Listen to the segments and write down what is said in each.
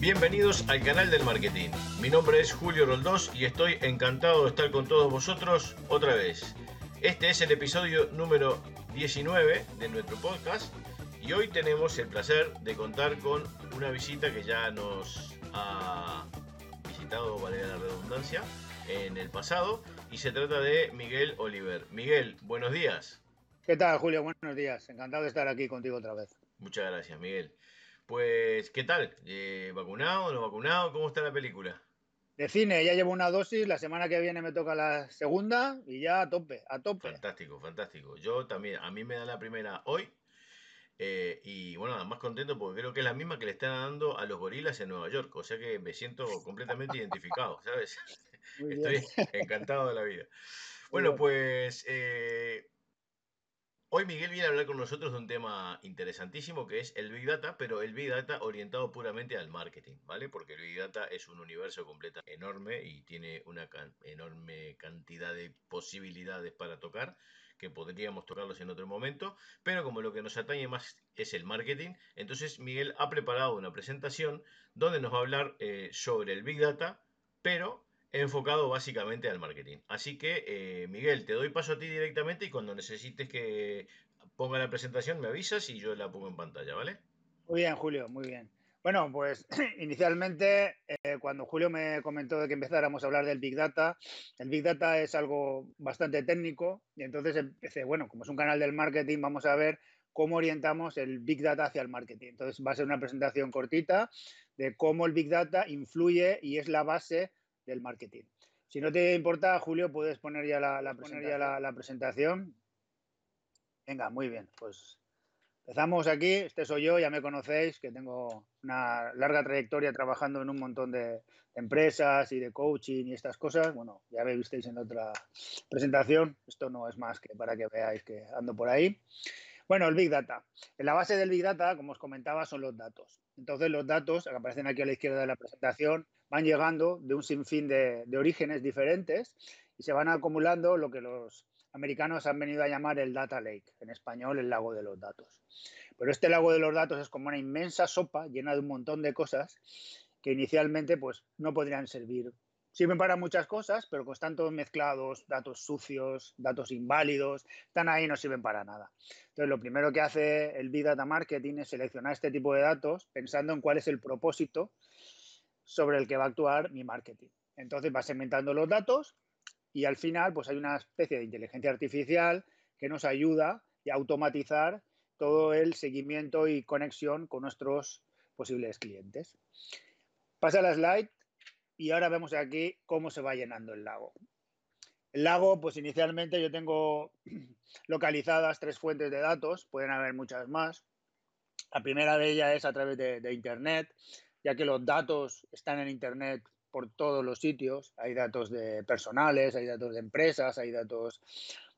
Bienvenidos al canal del marketing. Mi nombre es Julio Roldós y estoy encantado de estar con todos vosotros otra vez. Este es el episodio número 19 de nuestro podcast y hoy tenemos el placer de contar con una visita que ya nos ha visitado, valga la redundancia, en el pasado y se trata de Miguel Oliver. Miguel, buenos días. ¿Qué tal, Julio? Buenos días. Encantado de estar aquí contigo otra vez. Muchas gracias, Miguel. Pues, ¿qué tal? Eh, ¿Vacunado? ¿No vacunado? ¿Cómo está la película? De cine, ya llevo una dosis, la semana que viene me toca la segunda y ya a tope, a tope. Fantástico, fantástico. Yo también, a mí me da la primera hoy eh, y bueno, más contento porque creo que es la misma que le están dando a los gorilas en Nueva York, o sea que me siento completamente identificado, ¿sabes? Estoy encantado de la vida. Bueno, pues eh, Hoy Miguel viene a hablar con nosotros de un tema interesantísimo que es el Big Data, pero el Big Data orientado puramente al marketing, ¿vale? Porque el Big Data es un universo completo enorme y tiene una enorme cantidad de posibilidades para tocar que podríamos tocarlos en otro momento, pero como lo que nos atañe más es el marketing, entonces Miguel ha preparado una presentación donde nos va a hablar eh, sobre el Big Data, pero enfocado básicamente al marketing. Así que, eh, Miguel, te doy paso a ti directamente y cuando necesites que ponga la presentación me avisas y yo la pongo en pantalla, ¿vale? Muy bien, Julio, muy bien. Bueno, pues inicialmente, eh, cuando Julio me comentó de que empezáramos a hablar del Big Data, el Big Data es algo bastante técnico y entonces empecé, bueno, como es un canal del marketing, vamos a ver cómo orientamos el Big Data hacia el marketing. Entonces va a ser una presentación cortita de cómo el Big Data influye y es la base del marketing. Si no te importa, Julio, puedes poner ya la, la, presentación. Venga, muy bien. Pues empezamos aquí. Este soy yo, ya me conocéis, que tengo una larga trayectoria trabajando en un montón de empresas y de coaching y estas cosas. Bueno, ya me visteis en otra presentación. Esto no es más que para que veáis que ando por ahí. Bueno, el Big Data. En la base del Big Data, como os comentaba, son los datos. Entonces, los datos que aparecen aquí a la izquierda de la presentación van llegando de un sinfín de, orígenes diferentes y se van acumulando lo que los americanos han venido a llamar el data lake, en español el lago de los datos. Pero este lago de los datos es como una inmensa sopa llena de un montón de cosas que inicialmente pues, no podrían servir. Sirven para muchas cosas, pero como están todos mezclados, datos sucios, datos inválidos, están ahí y no sirven para nada. Entonces, lo primero que hace el Big Data Marketing es seleccionar este tipo de datos pensando en cuál es el propósito sobre el que va a actuar mi marketing. Entonces va segmentando los datos y al final pues hay una especie de inteligencia artificial que nos ayuda a automatizar todo el seguimiento y conexión con nuestros posibles clientes. Pasa la slide y ahora vemos aquí cómo se va llenando el lago. El lago, pues inicialmente yo tengo localizadas tres fuentes de datos, pueden haber muchas más. La primera de ellas es a través de, de Internet, ya que los datos están en Internet por todos los sitios. Hay datos de personales, hay datos de empresas, hay datos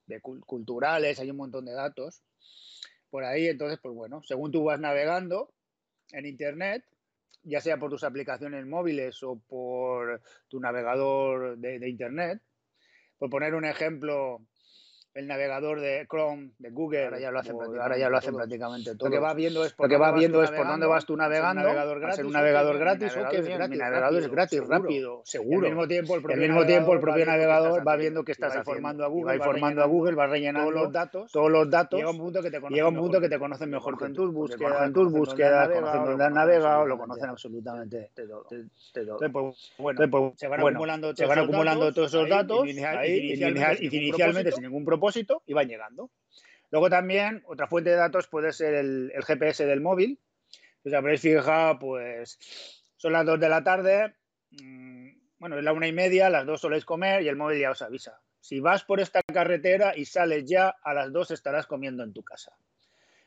de culturales, hay un montón de datos por ahí. Entonces, pues bueno, según tú vas navegando en Internet, ya sea por tus aplicaciones móviles o por tu navegador de, de Internet, por poner un ejemplo, el navegador de Chrome, de Google, ahora ya lo hacen, prácticamente, ahora ya lo hacen prácticamente todo. Lo que va viendo es por, va viendo es por dónde vas tú navegando, un navegador gratis, un navegador gratis, o que mi navegador es gratis, rápido, seguro. Al mismo tiempo el propio, mismo tiempo, el propio navegador va viendo que estás informando a Google, va informando a Google, va rellenando todos los datos, todos los datos. Llega un punto que te conocen, llega un punto que te conocen mejor en tus búsquedas, en tus búsquedas, conocen dónde has navegado, lo conocen absolutamente. todo. Pues, bueno, se van acumulando todos esos datos inicialmente sin ningún propósito y van llegando. Luego también, otra fuente de datos puede ser el, GPS del móvil. Pues habréis fijado, pues son las 2 de la tarde, mm, bueno, es la una y media, las 2 soléis comer y el móvil ya os avisa. Si vas por esta carretera y sales ya, a las 2 estarás comiendo en tu casa.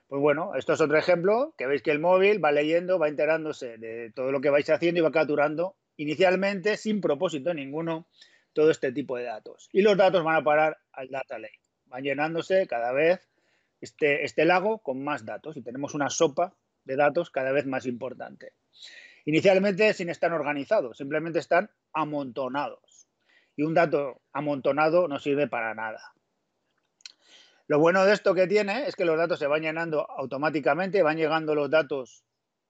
Pues bueno, esto es otro ejemplo, que veis que el móvil va leyendo, va enterándose de todo lo que vais haciendo y va capturando inicialmente, sin propósito ninguno, todo este tipo de datos. Y los datos van a parar al data lake van llenándose cada vez este, este lago con más datos y tenemos una sopa de datos cada vez más importante. Inicialmente sin estar organizados, simplemente están amontonados. Y un dato amontonado no sirve para nada. Lo bueno de esto que tiene es que los datos se van llenando automáticamente, van llegando los datos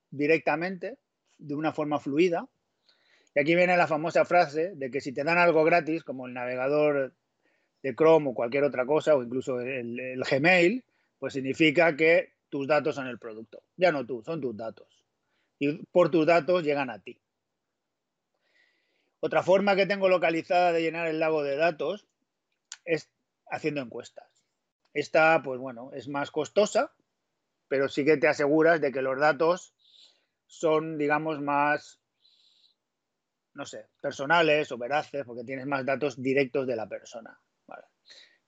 directamente, de una forma fluida. Y aquí viene la famosa frase de que si te dan algo gratis, como el navegador de Chrome o cualquier otra cosa, o incluso el, Gmail, pues significa que tus datos son el producto. Ya no tú, son tus datos. Y por tus datos llegan a ti. Otra forma que tengo localizada de llenar el lago de datos es haciendo encuestas. Esta, pues bueno, es más costosa, pero sí que te aseguras de que los datos son, digamos, más, no sé, personales o veraces, porque tienes más datos directos de la persona.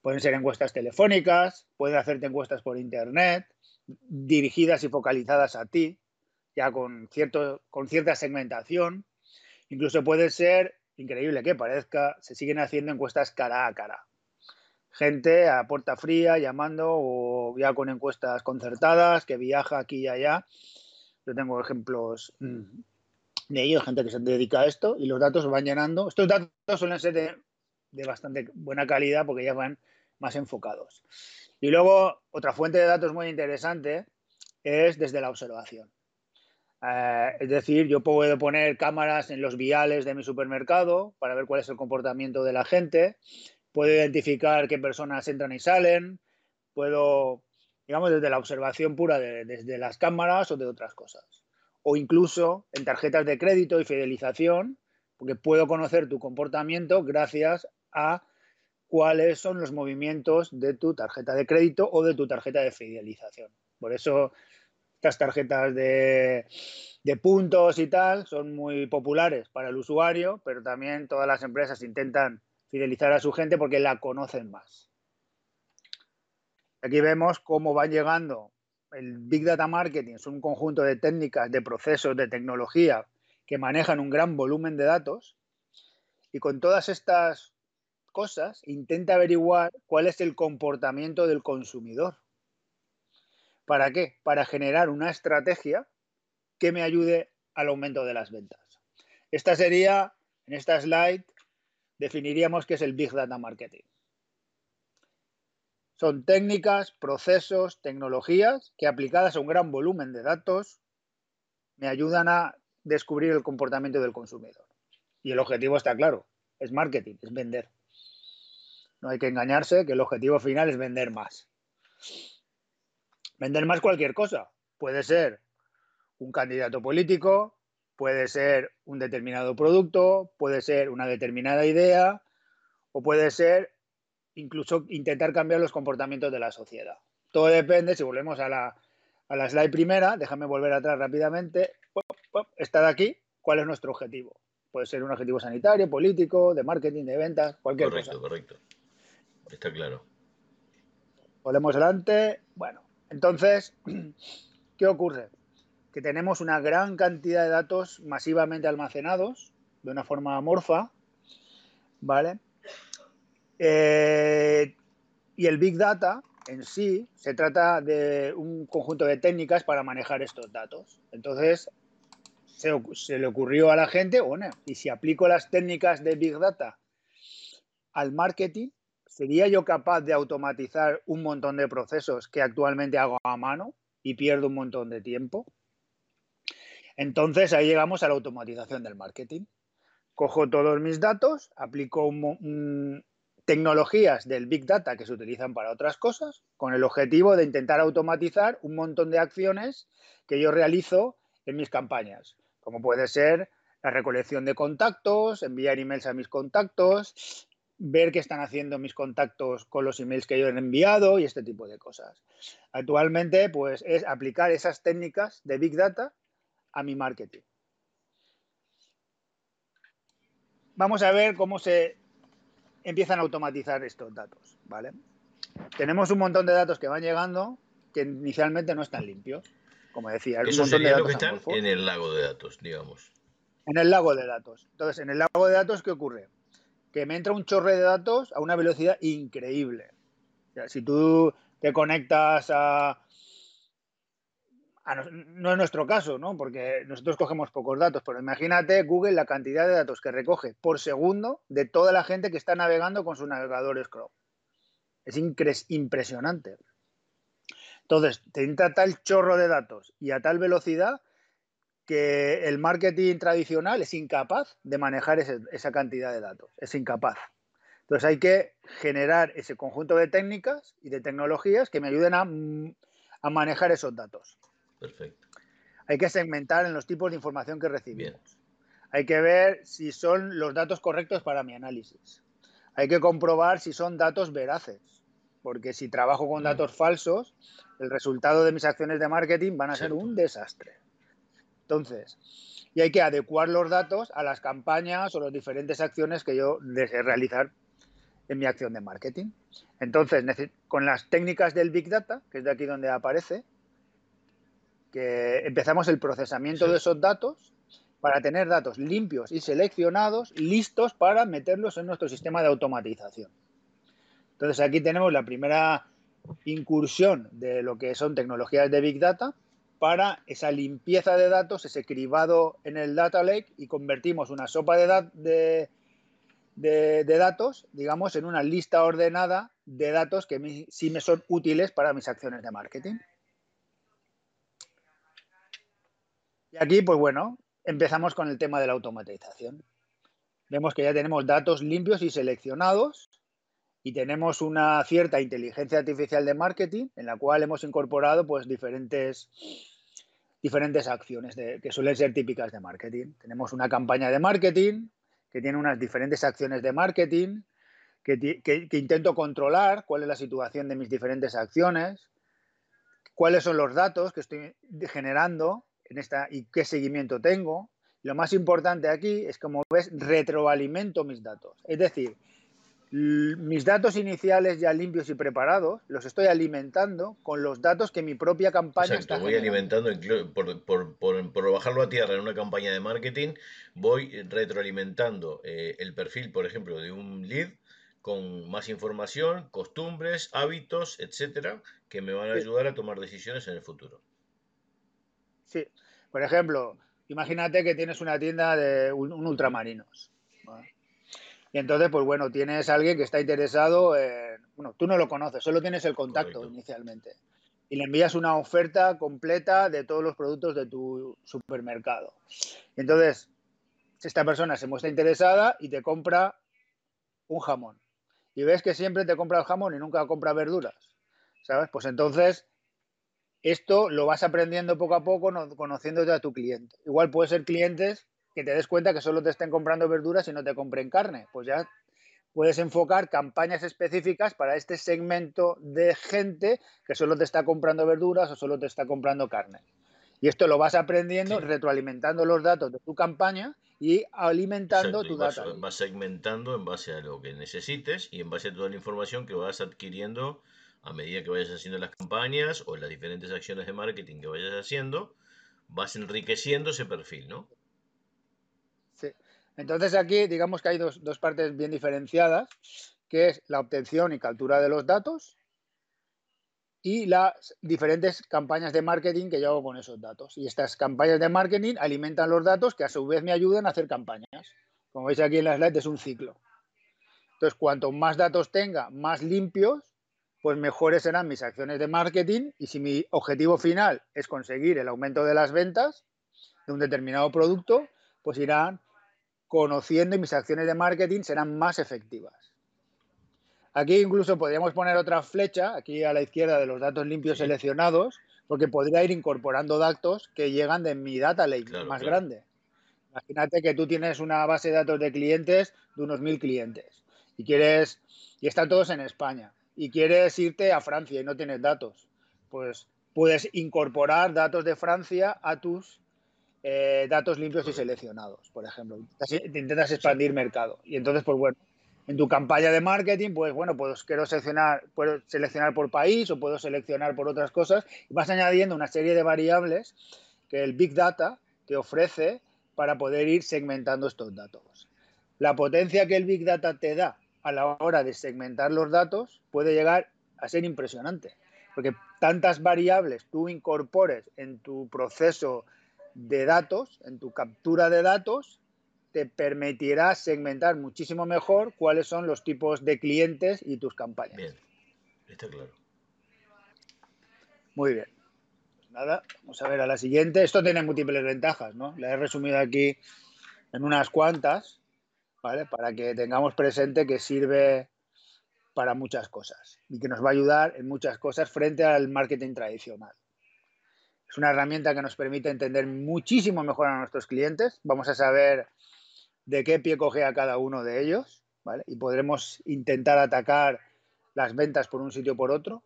Pueden ser encuestas telefónicas, pueden hacerte encuestas por internet, dirigidas y focalizadas a ti, ya con, cierto, con cierta segmentación. Incluso puede ser, increíble que parezca, se siguen haciendo encuestas cara a cara. Gente a puerta fría llamando o ya con encuestas concertadas que viaja aquí y allá yo tengo ejemplos mm, de ello, gente que se dedica a esto y los datos van llenando. Estos datos suelen ser de, bastante buena calidad porque ya van más enfocados. Y luego, otra fuente de datos muy interesante es desde la observación. Eh, es decir, yo puedo poner cámaras en los viales de mi supermercado para ver cuál es el comportamiento de la gente, puedo identificar qué personas entran y salen, puedo digamos, desde la observación pura desde las cámaras o de otras cosas. O incluso en tarjetas de crédito y fidelización, porque puedo conocer tu comportamiento gracias a cuáles son los movimientos de tu tarjeta de crédito o de tu tarjeta de fidelización. Por eso estas tarjetas de, de, puntos y tal son muy populares para el usuario, pero también todas las empresas intentan fidelizar a su gente porque la conocen más. Aquí vemos cómo va llegando el Big Data Marketing, es un conjunto de técnicas, de procesos, de tecnología que manejan un gran volumen de datos y con todas estas cosas intenta averiguar cuál es el comportamiento del consumidor. ¿Para qué? Para generar una estrategia que me ayude al aumento de las ventas. Esta sería, en esta slide, definiríamos qué es el Big Data Marketing. Son técnicas, procesos, tecnologías que aplicadas a un gran volumen de datos me ayudan a descubrir el comportamiento del consumidor. Y el objetivo está claro, es marketing, es vender. No hay que engañarse que el objetivo final es vender más. Vender más cualquier cosa. Puede ser un candidato político, puede ser un determinado producto, puede ser una determinada idea o puede ser incluso intentar cambiar los comportamientos de la sociedad. Todo depende, si volvemos a la, a slide primera, déjame volver atrás rápidamente, está de aquí, ¿cuál es nuestro objetivo? Puede ser un objetivo sanitario, político, de marketing, de ventas, cualquier cosa. Correcto, correcto. Está claro. Volvemos adelante. Bueno, entonces, ¿qué ocurre? Que tenemos una gran cantidad de datos masivamente almacenados de una forma amorfa, ¿vale? Eh, y el Big Data en sí se trata de un conjunto de técnicas para manejar estos datos. Entonces, se, le ocurrió a la gente, bueno, y si aplico las técnicas de Big Data al marketing, ¿sería yo capaz de automatizar un montón de procesos que actualmente hago a mano y pierdo un montón de tiempo? Entonces ahí llegamos a la automatización del marketing. Cojo todos mis datos, aplico tecnologías del Big Data que se utilizan para otras cosas, con el objetivo de intentar automatizar un montón de acciones que yo realizo en mis campañas, como puede ser la recolección de contactos, enviar emails a mis contactos, ver qué están haciendo mis contactos con los emails que yo he enviado y este tipo de cosas. Actualmente, pues es aplicar esas técnicas de Big Data a mi marketing. Vamos a ver cómo se empiezan a automatizar estos datos, ¿vale? Tenemos un montón de datos que van llegando que inicialmente no están limpios, como decía. Eso sería lo que están en el lago de datos, digamos. En el lago de datos. Entonces, en el lago de datos, ¿qué ocurre? Que me entra un chorre de datos a una velocidad increíble. si tú te conectas a, no es nuestro caso, ¿no? Porque nosotros cogemos pocos datos, pero imagínate Google la cantidad de datos que recoge por segundo de toda la gente que está navegando con sus navegadores Chrome. Es impresionante. Entonces, te entra tal chorro de datos y a tal velocidad que el marketing tradicional es incapaz de manejar esa cantidad de datos. Es incapaz. Entonces hay que generar ese conjunto de técnicas y de tecnologías que me ayuden a, a manejar esos datos. Perfecto. Hay que segmentar en los tipos de información que recibimos. Hay que ver si son los datos correctos para mi análisis. Hay que comprobar si son datos veraces, porque si trabajo con mm. datos falsos, el resultado de mis acciones de marketing van a ser un desastre. Entonces, y hay que adecuar los datos a las campañas o las diferentes acciones que yo desee realizar en mi acción de marketing. Entonces, con las técnicas del Big Data, que es de aquí donde aparece, que empezamos el procesamiento de esos datos para tener datos limpios y seleccionados, listos para meterlos en nuestro sistema de automatización. Entonces aquí tenemos la primera incursión de lo que son tecnologías de Big Data para esa limpieza de datos, ese cribado en el Data Lake y convertimos una sopa de, datos, digamos, en una lista ordenada de datos que sí me son útiles para mis acciones de marketing. Y aquí, pues bueno, empezamos con el tema de la automatización. Vemos que ya tenemos datos limpios y seleccionados y tenemos una cierta inteligencia artificial de marketing en la cual hemos incorporado pues diferentes, diferentes acciones que suelen ser típicas de marketing. Tenemos una campaña de marketing que tiene unas diferentes acciones de marketing, que, que intento controlar cuál es la situación de mis diferentes acciones, cuáles son los datos que estoy generando esta y qué seguimiento tengo. Lo más importante aquí es, como ves, retroalimento mis datos. Es decir, mis datos iniciales ya limpios y preparados los estoy alimentando con los datos que mi propia campaña Exacto, voy alimentando por, por, bajarlo a tierra en una campaña de marketing, voy retroalimentando eh, el perfil, por ejemplo, de un lead con más información, costumbres, hábitos, etcétera, que me van a ayudar a tomar decisiones en el futuro. Sí, por ejemplo, imagínate que tienes una tienda de un, ultramarinos. Y entonces, pues bueno, tienes a alguien que está interesado en. Bueno, tú no lo conoces, solo tienes el contacto inicialmente. Y le envías una oferta completa de todos los productos de tu supermercado. Y entonces, esta persona se muestra interesada y te compra un jamón. Y ves que siempre te compra el jamón y nunca compra verduras. ¿Sabes? Pues entonces esto lo vas aprendiendo poco a poco conociéndote a tu cliente. Igual puede ser clientes que te des cuenta que solo te estén comprando verduras y no te compren carne. Pues ya puedes enfocar campañas específicas para este segmento de gente que solo te está comprando verduras o solo te está comprando carne. Y esto lo vas aprendiendo, retroalimentando los datos de tu campaña y alimentando tu vas, Vas segmentando en base a lo que necesites y en base a toda la información que vas adquiriendo a medida que vayas haciendo las campañas o las diferentes acciones de marketing que vayas haciendo, vas enriqueciendo ese perfil, ¿no? Entonces aquí digamos que hay dos, partes bien diferenciadas, que es la obtención y captura de los datos y las diferentes campañas de marketing que yo hago con esos datos. Y estas campañas de marketing alimentan los datos que a su vez me ayudan a hacer campañas. Como veis aquí en la slide es un ciclo. Entonces, cuanto más datos tenga, más limpios, pues mejores serán mis acciones de marketing y si mi objetivo final es conseguir el aumento de las ventas de un determinado producto, pues irán conociendo y mis acciones de marketing serán más efectivas. Aquí incluso podríamos poner otra flecha, aquí a la izquierda de los datos limpios seleccionados, porque podría ir incorporando datos que llegan de mi data lake más grande. Imagínate que tú tienes una base de datos de clientes de unos mil clientes y quieres, y están todos en España y quieres irte a Francia y no tienes datos, pues puedes incorporar datos de Francia a tus eh, datos limpios y seleccionados, por ejemplo. Intentas expandir mercado. Y entonces, pues bueno, en tu campaña de marketing, pues bueno, pues quiero seleccionar, puedo seleccionar por país o puedo seleccionar por otras cosas y vas añadiendo una serie de variables que el Big Data te ofrece para poder ir segmentando estos datos. La potencia que el Big Data te da a la hora de segmentar los datos puede llegar a ser impresionante. porque tantas variables tú incorpores en tu proceso de datos, en tu captura de datos, te permitirá segmentar muchísimo mejor cuáles son los tipos de clientes y tus campañas. Bien, está claro. Muy bien. Nada, vamos a ver a la siguiente. Esto tiene múltiples ventajas, ¿no? La he resumido aquí en unas cuantas, ¿vale? Para que tengamos presente que sirve para muchas cosas y que nos va a ayudar en muchas cosas frente al marketing tradicional. Es una herramienta que nos permite entender muchísimo mejor a nuestros clientes. Vamos a saber de qué pie coge a cada uno de ellos, ¿vale? Y podremos intentar atacar las ventas por un sitio o por otro,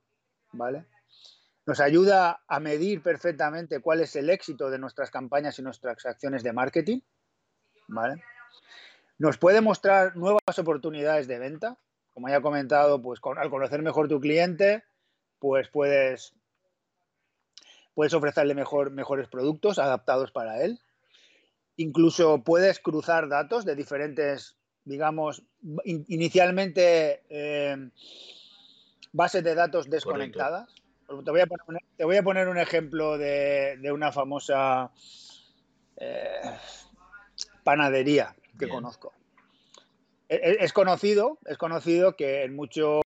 ¿vale? Nos ayuda a medir perfectamente cuál es el éxito de nuestras campañas y nuestras acciones de marketing, ¿vale? Nos puede mostrar nuevas oportunidades de venta. Como ya he comentado, pues al conocer mejor tu cliente, pues puedes, puedes ofrecerle mejor, mejores productos adaptados para él. Incluso puedes cruzar datos de diferentes, digamos, inicialmente eh, bases de datos desconectadas. Te voy, a poner un, te voy, a poner un, ejemplo de, una famosa eh, panadería que conozco. E, e, es, conocido, es conocido que en muchos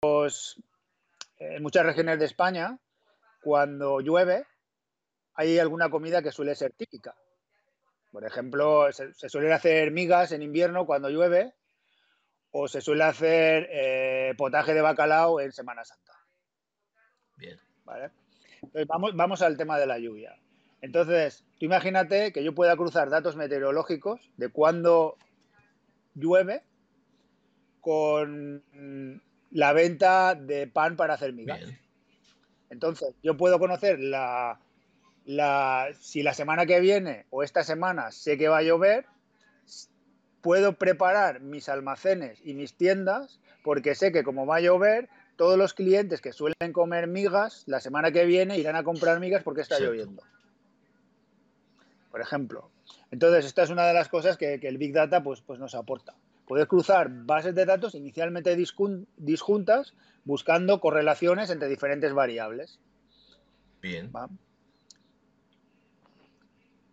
en muchas regiones de España, cuando llueve, hay alguna comida que suele ser típica. Por ejemplo, se, suele hacer migas en invierno cuando llueve o se suele hacer eh, potaje de bacalao en Semana Santa. Bien. ¿Vale? Entonces vamos, vamos al tema de la lluvia. Entonces, tú imagínate que yo pueda cruzar datos meteorológicos de cuándo llueve con la venta de pan para hacer migas. Entonces, yo puedo conocer la, si la semana que viene o esta semana sé que va a llover, puedo preparar mis almacenes y mis tiendas porque sé que como va a llover, todos los clientes que suelen comer migas la semana que viene irán a comprar migas porque está lloviendo. Por ejemplo. Entonces, esta es una de las cosas que, el Big Data pues, pues nos aporta. Puedes cruzar bases de datos inicialmente disjuntas buscando correlaciones entre diferentes variables. Bien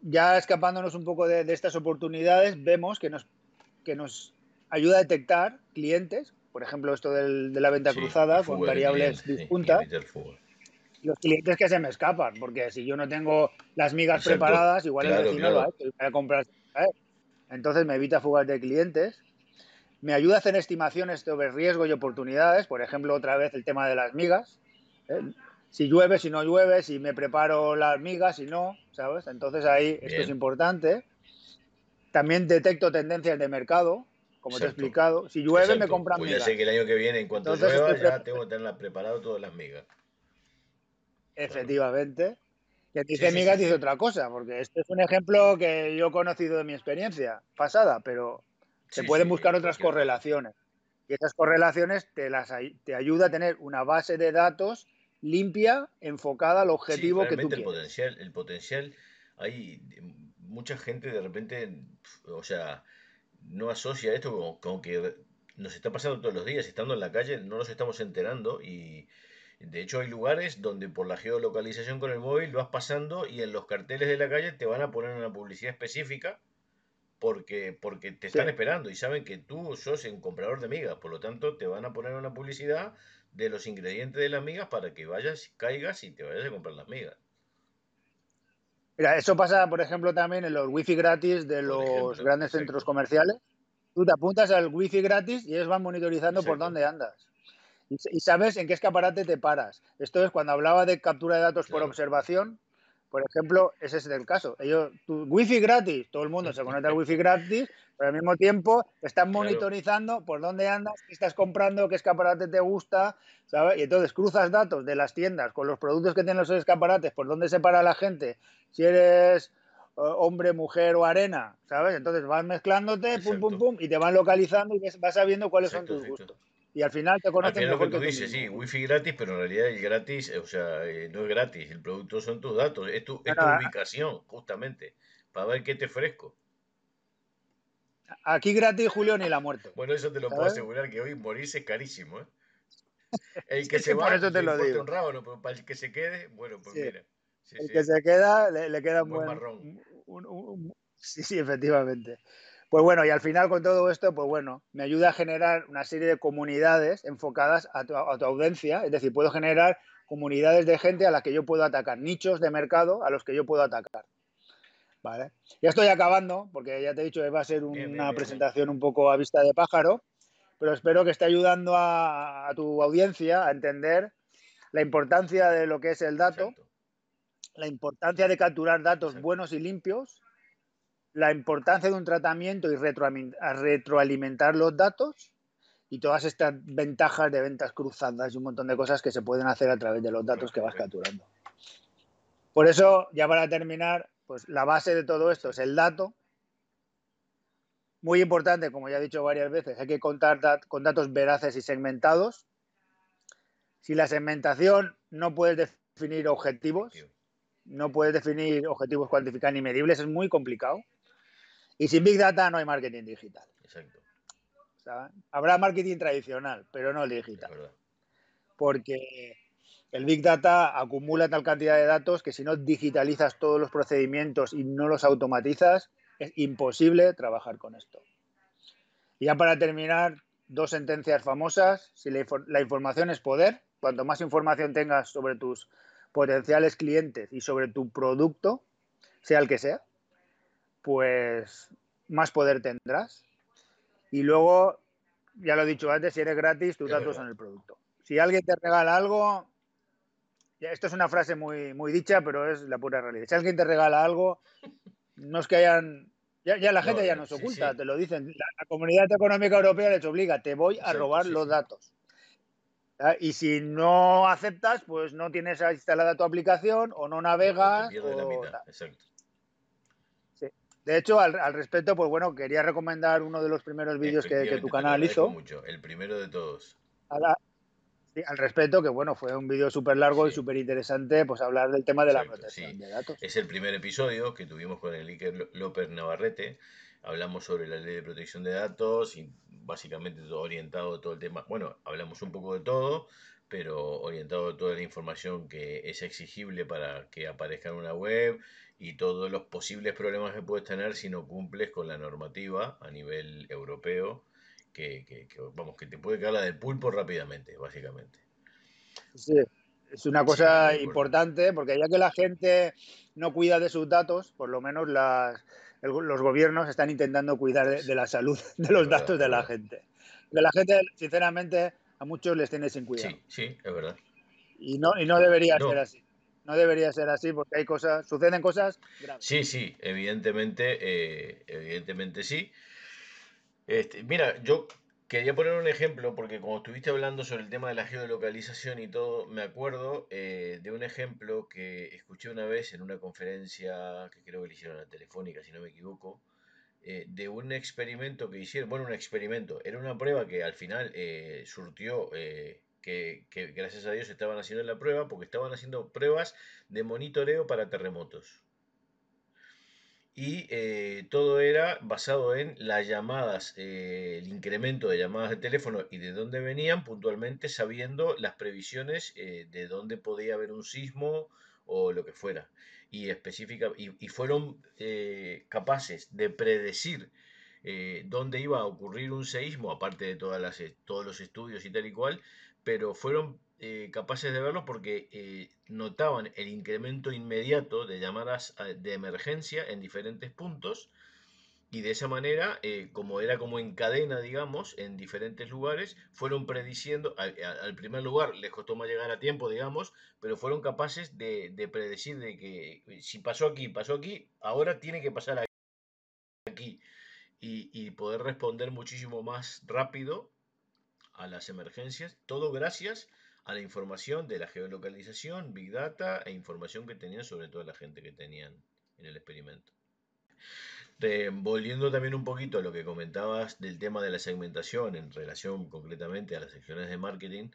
ya escapándonos un poco de, estas oportunidades, vemos que nos, que nos ayuda a detectar clientes, por ejemplo, esto de la venta cruzada con variables disjuntas. los clientes que se me escapan, porque si yo no tengo las migas preparadas, igual el vecino lo ha hecho a comprar. Entonces me evita fugas de clientes. Me ayuda a hacer estimaciones sobre riesgo y oportunidades, por ejemplo, otra vez el tema de las migas. ¿eh? Si llueve, si no llueve, si me preparo las migas, si no, ¿sabes? Entonces ahí esto es importante. También detecto tendencias de mercado, como te he explicado. Si llueve, me compran pues ya sé que el año que viene, en cuanto llueva, ya tengo que tenerlas preparado todas las migas. Efectivamente. Que dice migas dice otra cosa, porque este es un ejemplo que yo he conocido de mi experiencia pasada, pero se pueden buscar otras correlaciones. Y esas correlaciones te, las, te ayuda a tener una base de datos limpia, enfocada al objetivo que tú el Potencial, el potencial, hay mucha gente de repente, o sea, no asocia esto con, que nos está pasando todos los días, estando en la calle, no nos estamos enterando y de hecho hay lugares donde por la geolocalización con el móvil vas pasando y en los carteles de la calle te van a poner una publicidad específica porque, porque te están esperando y saben que tú sos un comprador de migas, por lo tanto te van a poner una publicidad de los ingredientes de las migas para que vayas, caigas y te vayas a comprar las migas. Mira, eso pasa, por ejemplo, también en los wifi gratis de los grandes centros comerciales. Tú te apuntas al wifi gratis y ellos van monitorizando por dónde andas. Y, sabes en qué escaparate te paras. Esto es cuando hablaba de captura de datos por observación, por ejemplo, ese es el caso. Ellos, tu wifi gratis, todo el mundo se conecta al wifi gratis, pero al mismo tiempo te están monitorizando por dónde andas, qué estás comprando, qué escaparate te gusta, ¿sabes? Y entonces cruzas datos de las tiendas con los productos que tienen los escaparates, por dónde se para la gente, si eres eh, hombre, mujer o arena, ¿sabes? Entonces vas mezclándote, pum, pum, pum, y te van localizando y vas sabiendo cuáles son tus gustos y al final te conocen al mejor lo que, tú dices, sí, wifi gratis, pero en realidad el gratis, o sea, eh, no es gratis, el producto son tus datos, es tu, es tu ubicación, justamente, para ver qué te ofrezco. Aquí gratis, Julio, ni la muerte. Bueno, eso te lo puedo asegurar que hoy morirse es carísimo, ¿eh? El que se va, por eso te lo digo. un rábano, pero para el que se quede, bueno, pues mira. el que se queda, le, queda un buen, marrón. sí, sí, efectivamente. Pues bueno, y al final con todo esto, pues bueno, me ayuda a generar una serie de comunidades enfocadas a tu, audiencia, es decir, puedo generar comunidades de gente a las que yo puedo atacar, nichos de mercado a los que yo puedo atacar. ¿Vale? Ya estoy acabando, porque ya te he dicho que va a ser una presentación un poco a vista de pájaro, pero espero que esté ayudando a, tu audiencia a entender la importancia de lo que es el dato, la importancia de capturar datos buenos y limpios la importancia de un tratamiento y retroalimentar los datos y todas estas ventajas de ventas cruzadas y un montón de cosas que se pueden hacer a través de los datos que vas capturando. Por eso, ya para terminar, pues la base de todo esto es el dato. Muy importante, como ya he dicho varias veces, hay que contar con datos veraces y segmentados. Si la segmentación no puedes definir objetivos, no puedes definir objetivos cuantificables ni medibles, es muy complicado. Y sin Big Data no hay marketing digital. Exacto. Habrá marketing tradicional, pero no el digital. Porque el Big Data acumula tal cantidad de datos que si no digitalizas todos los procedimientos y no los automatizas, es imposible trabajar con esto. Y ya para terminar, dos sentencias famosas. Si la, la información es poder, cuanto más información tengas sobre tus potenciales clientes y sobre tu producto, sea el que sea, pues más poder tendrás. Y luego, ya lo he dicho antes, si eres gratis, tus datos son el producto. Si alguien te regala algo, esto es una frase muy, muy dicha, pero es la pura realidad. Si alguien te regala algo, no es que hayan... Ya, la gente ya nos oculta, te lo dicen. La, Comunidad Económica Europea les obliga, te voy a robar los datos. Y si no aceptas, pues no tienes instalada tu aplicación o no navegas. o, Exacto. De hecho, al, respecto, pues bueno, quería recomendar uno de los primeros vídeos que, tu canal hizo. Mucho, el primero de todos. al respecto, que bueno, fue un vídeo súper largo y súper interesante, pues hablar del tema de la protección de datos. Es el primer episodio que tuvimos con el Iker López Navarrete. Hablamos sobre la ley de protección de datos y básicamente todo orientado todo el tema. Bueno, hablamos un poco de todo, pero orientado a toda la información que es exigible para que aparezca en una web y todos los posibles problemas que puedes tener si no cumples con la normativa a nivel europeo, que, vamos, que te puede caer la del pulpo rápidamente, básicamente. Sí, es una cosa importante porque ya que la gente no cuida de sus datos, por lo menos las, los gobiernos están intentando cuidar de, la salud de los datos de la gente. De la gente, sinceramente, a muchos les tiene sin cuidado. Sí, sí, es verdad. Y no, y no debería ser así no debería ser así porque hay cosas, suceden cosas graves. Sí, sí, evidentemente, eh, evidentemente sí. Este, mira, yo quería poner un ejemplo porque como estuviste hablando sobre el tema de la geolocalización y todo, me acuerdo eh, de un ejemplo que escuché una vez en una conferencia que creo que le hicieron a Telefónica, si no me equivoco, eh, de un experimento que hicieron, bueno, un experimento, era una prueba que al final surtió que, gracias a Dios estaban haciendo la prueba porque estaban haciendo pruebas de monitoreo para terremotos. Y eh, todo era basado en las llamadas, eh, el incremento de llamadas de teléfono y de dónde venían, puntualmente sabiendo las previsiones eh, de dónde podía haber un sismo o lo que fuera. Y, específica, y, fueron capaces de predecir dónde iba a ocurrir un seísmo, aparte de todas las, todos los estudios y tal y cual, pero fueron eh, capaces de verlo porque eh, notaban el incremento inmediato de llamadas de emergencia en diferentes puntos y de esa manera, eh, como era como en cadena, digamos, en diferentes lugares, fueron prediciendo, al, primer lugar les costó más llegar a tiempo, digamos, pero fueron capaces de, predecir de que si pasó aquí, pasó aquí, ahora tiene que pasar aquí. y poder responder muchísimo más rápido a las emergencias, todo gracias a la información de la geolocalización, Big Data e información que tenían sobre toda la gente que tenían en el experimento. Volviendo también un poquito a lo que comentabas del tema de la segmentación en relación concretamente a las secciones de marketing,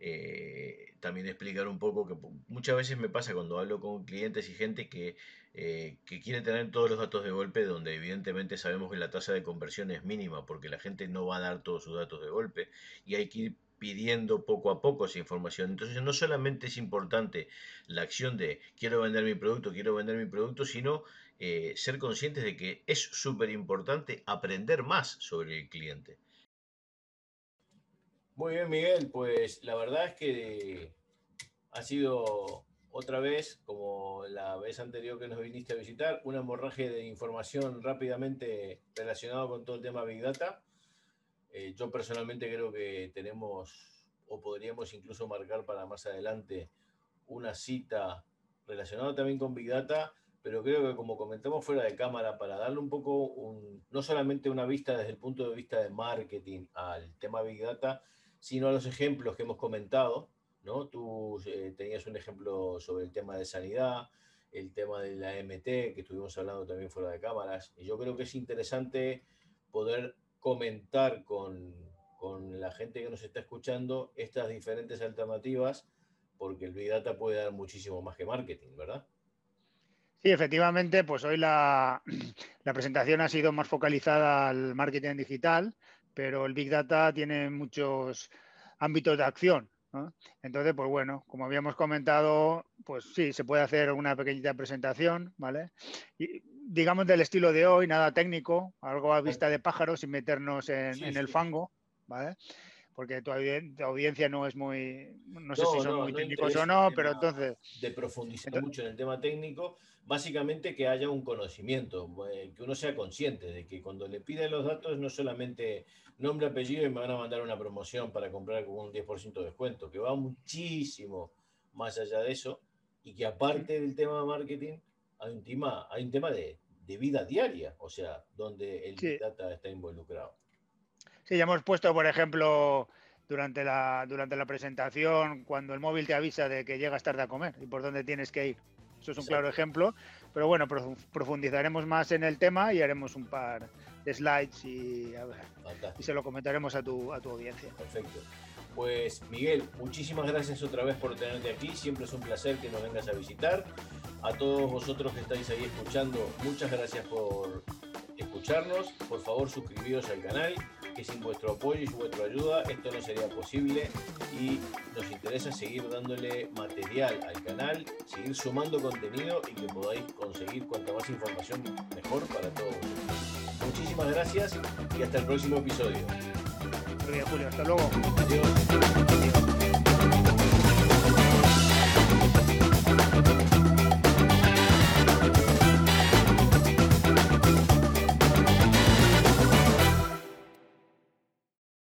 eh, también explicar un poco que muchas veces me pasa cuando hablo con clientes y gente que eh, que quiere tener todos los datos de golpe, donde evidentemente sabemos que la tasa de conversión es mínima, porque la gente no va a dar todos sus datos de golpe, y hay que ir pidiendo poco a poco esa información. Entonces no solamente es importante la acción de quiero vender mi producto, quiero vender mi producto, sino eh, ser conscientes de que es súper importante aprender más sobre el cliente. Muy bien, Miguel, pues la verdad es que ha sido otra vez, como la vez anterior que nos viniste a visitar, un hemorragia de información rápidamente relacionado con todo el tema Big Data. Eh, yo personalmente creo que tenemos o podríamos incluso marcar para más adelante una cita relacionada también con Big Data, pero creo que como comentamos fuera de cámara, para darle un poco, un, no solamente una vista desde el punto de vista de marketing al tema Big Data, sino a los ejemplos que hemos comentado, ¿no? Tú eh, tenías un ejemplo sobre el tema de sanidad, el tema de la MT, que estuvimos hablando también fuera de cámaras, y yo creo que es interesante poder comentar con, con la gente que nos está escuchando estas diferentes alternativas, porque el Big Data puede dar muchísimo más que marketing, ¿verdad? Sí, efectivamente, pues hoy la, la, presentación ha sido más focalizada al marketing digital, pero el Big Data tiene muchos ámbitos de acción. Entonces, pues bueno, como habíamos comentado, pues sí, se puede hacer una pequeñita presentación, ¿vale? Y, digamos del estilo de hoy, nada técnico, algo a vista de pájaro sin meternos en, el fango, ¿vale? Porque tu, audiencia no es muy, no sé si son muy técnicos o no, pero entonces... De profundizar mucho en el tema técnico, básicamente que haya un conocimiento, eh, que uno sea consciente de que cuando le piden los datos no solamente nombre, apellido y me van a mandar una promoción para comprar con un 10% de descuento, que va muchísimo más allá de eso y que aparte del tema de marketing hay un tema, hay un tema de, vida diaria, o sea, donde el data está involucrado. Sí, ya hemos puesto, por ejemplo, durante la, durante la presentación, cuando el móvil te avisa de que llegas tarde a comer y por dónde tienes que ir. Eso es un claro ejemplo. Pero bueno, profundizaremos más en el tema y haremos un par de slides y, y se lo comentaremos a tu, a tu audiencia. Perfecto. Pues Miguel, muchísimas gracias otra vez por tenerte aquí. Siempre es un placer que nos vengas a visitar. A todos vosotros que estáis ahí escuchando, muchas gracias por escucharnos. Por favor, suscribíos al canal, que sin vuestro apoyo y vuestra ayuda esto no sería posible. Y nos interesa seguir dándole material al canal, seguir sumando contenido y que podáis conseguir cuanta más información mejor para todos Muchísimas gracias y hasta el próximo episodio. Julio. Hasta luego. Adiós.